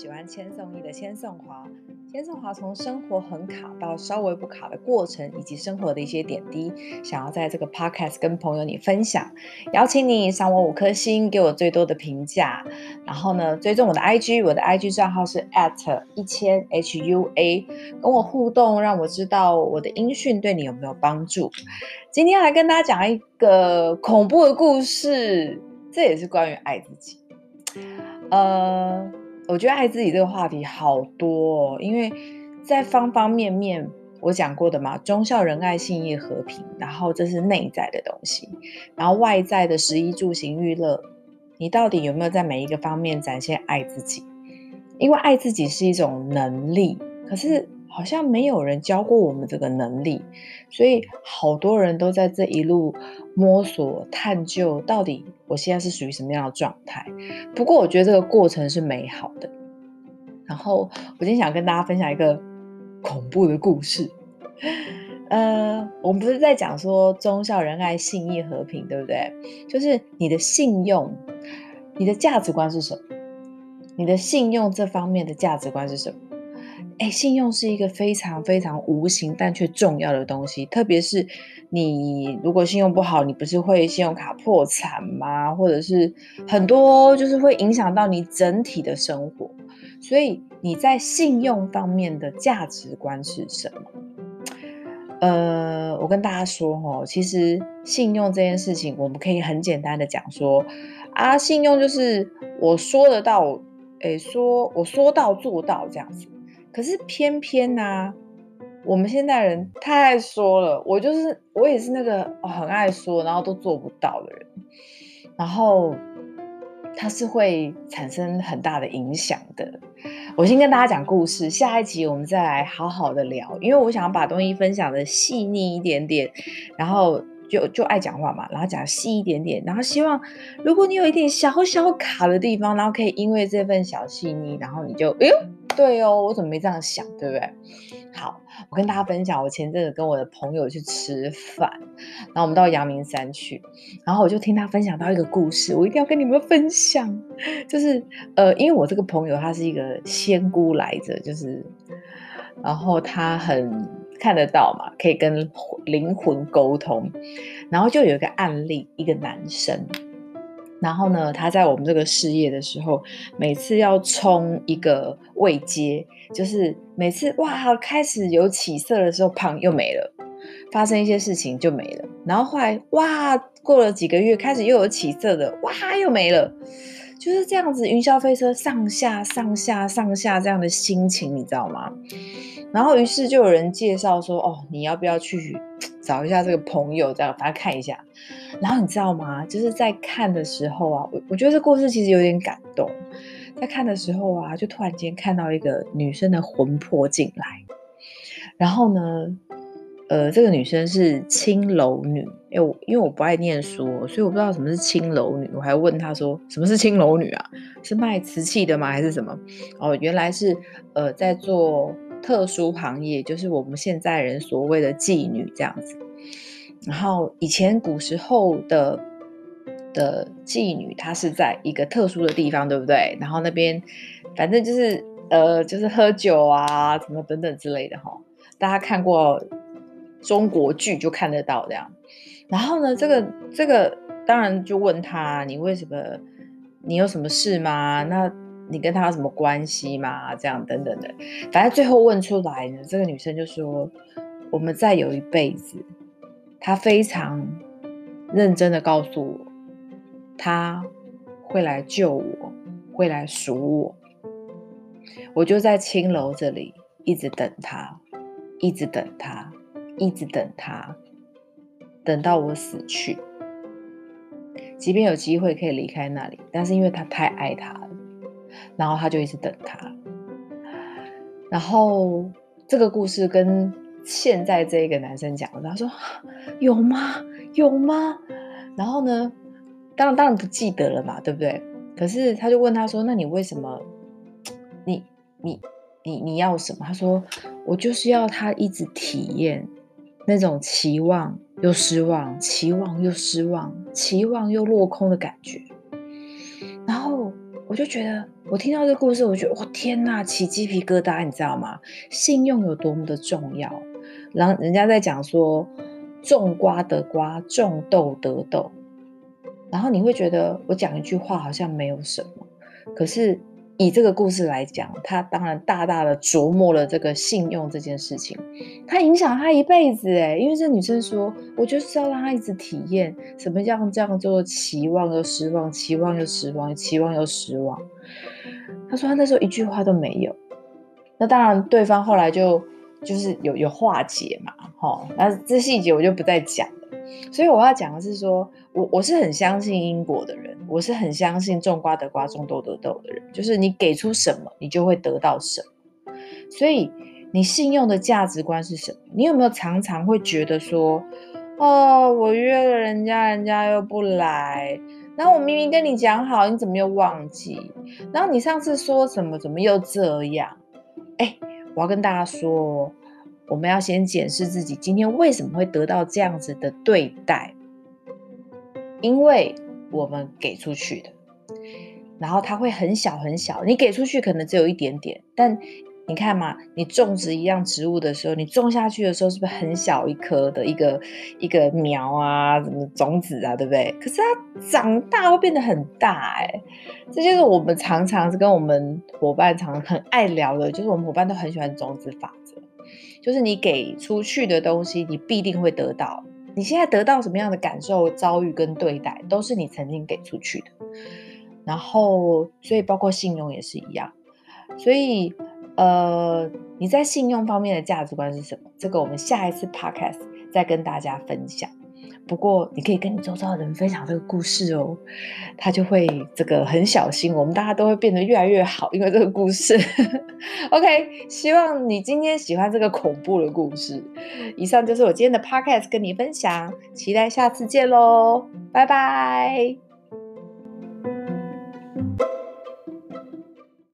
喜欢千颂伊的千颂华。千颂华从生活很卡到稍微不卡的过程，以及生活的一些点滴，想要在这个 podcast 跟朋友你分享。邀请你赏我五颗星，给我最多的评价。然后呢，追踪我的 IG，我的 IG 账号是 at 一千 HUA，跟我互动，让我知道我的音讯对你有没有帮助。今天来跟大家讲一个恐怖的故事，这也是关于爱自己。呃。我觉得爱自己这个话题好多哦，因为在方方面面，我讲过的嘛，忠孝仁爱信义和平，然后这是内在的东西，然后外在的食衣住行娱乐，你到底有没有在每一个方面展现爱自己？因为爱自己是一种能力，可是好像没有人教过我们这个能力，所以好多人都在这一路摸索探究，到底我现在是属于什么样的状态。不过我觉得这个过程是美好的。然后我今天想跟大家分享一个恐怖的故事。呃，我们不是在讲说忠孝仁爱信义和平，对不对？就是你的信用，你的价值观是什么？你的信用这方面的价值观是什么？哎，信用是一个非常非常无形但却重要的东西，特别是你如果信用不好，你不是会信用卡破产吗？或者是很多就是会影响到你整体的生活。所以你在信用方面的价值观是什么？呃，我跟大家说哦，其实信用这件事情，我们可以很简单的讲说啊，信用就是我说得到，诶，说我说到做到这样子。可是偏偏呢、我们现代人太爱说了。我就是我也是那个、很爱说，然后都做不到的人。然后它是会产生很大的影响的。我先跟大家讲故事，下一集我们再来好好的聊。因为我想要把东西分享的细腻一点点，然后就就爱讲话嘛，然后讲细一点点，然后希望如果你有一点小小卡的地方，然后可以因为这份小细腻，然后你就哎呦。对哦，我怎么没这样想，对不对？好，我跟大家分享，我前阵子跟我的朋友去吃饭，然后我们到阳明山去，然后我就听他分享到一个故事，我一定要跟你们分享。就是呃，因为我这个朋友他是一个仙姑来着，就是，然后他很看得到嘛，可以跟灵魂沟通，然后就有一个案例，一个男生。然后呢，他在我们这个事业的时候，每次要冲一个位阶，就是每次哇开始有起色的时候，胖又没了，发生一些事情就没了。然后后来哇，过了几个月，开始又有起色的，哇又没了，就是这样子云霄飞车上下上下上下这样的心情，你知道吗？然后于是就有人介绍说，哦，你要不要去？找一下这个朋友，这样把他看一下。然后你知道吗？就是在看的时候啊，我我觉得这故事其实有点感动。在看的时候啊，就突然间看到一个女生的魂魄进来。然后呢，呃，这个女生是青楼女。因为我因为我不爱念书，所以我不知道什么是青楼女。我还问她说，什么是青楼女啊？是卖瓷器的吗？还是什么？哦，原来是呃，在做。特殊行业就是我们现在人所谓的妓女这样子，然后以前古时候的的妓女，她是在一个特殊的地方，对不对？然后那边反正就是呃，就是喝酒啊，什么等等之类的哈。大家看过中国剧就看得到这样。然后呢，这个这个当然就问他，你为什么？你有什么事吗？那。你跟他有什么关系吗？这样等等的，反正最后问出来呢，这个女生就说：“我们再有一辈子。”她非常认真的告诉我，她会来救我，会来赎我。我就在青楼这里一直等她，一直等她，一直等她，等到我死去。即便有机会可以离开那里，但是因为她太爱他了。然后他就一直等他，然后这个故事跟现在这个男生讲，他说有吗？有吗？然后呢，当然当然不记得了嘛，对不对？可是他就问他说：“那你为什么？你你你你要什么？”他说：“我就是要他一直体验那种期望又失望，期望又失望，期望又落空的感觉。”我就觉得，我听到这故事，我觉得我天哪，起鸡皮疙瘩，你知道吗？信用有多么的重要。然后人家在讲说，种瓜得瓜，种豆得豆。然后你会觉得，我讲一句话好像没有什么，可是。以这个故事来讲，他当然大大的琢磨了这个信用这件事情，他影响他一辈子诶，因为这女生说，我就是要让他一直体验什么叫这样做期望又失望，期望又失望，期望又失望。他说他那时候一句话都没有，那当然对方后来就就是有有化解嘛，齁，那这细节我就不再讲。所以我要讲的是说，我我是很相信因果的人，我是很相信种瓜得瓜，种豆得豆的人，就是你给出什么，你就会得到什么。所以你信用的价值观是什么？你有没有常常会觉得说，哦，我约了人家，人家又不来，然后我明明跟你讲好，你怎么又忘记？然后你上次说什么，怎么又这样？哎，我要跟大家说。我们要先检视自己今天为什么会得到这样子的对待，因为我们给出去的，然后它会很小很小，你给出去可能只有一点点，但你看嘛，你种植一样植物的时候，你种下去的时候是不是很小一颗的一个一个苗啊，什么种子啊，对不对？可是它长大会变得很大，哎，这就是我们常常是跟我们伙伴常常很爱聊的，就是我们伙伴都很喜欢种子法。就是你给出去的东西，你必定会得到。你现在得到什么样的感受、遭遇跟对待，都是你曾经给出去的。然后，所以包括信用也是一样。所以，呃，你在信用方面的价值观是什么？这个我们下一次 podcast 再跟大家分享。不过，你可以跟你周遭的人分享这个故事哦，他就会这个很小心，我们大家都会变得越来越好，因为这个故事。OK，希望你今天喜欢这个恐怖的故事。以上就是我今天的 Podcast，跟你分享，期待下次见喽，拜拜。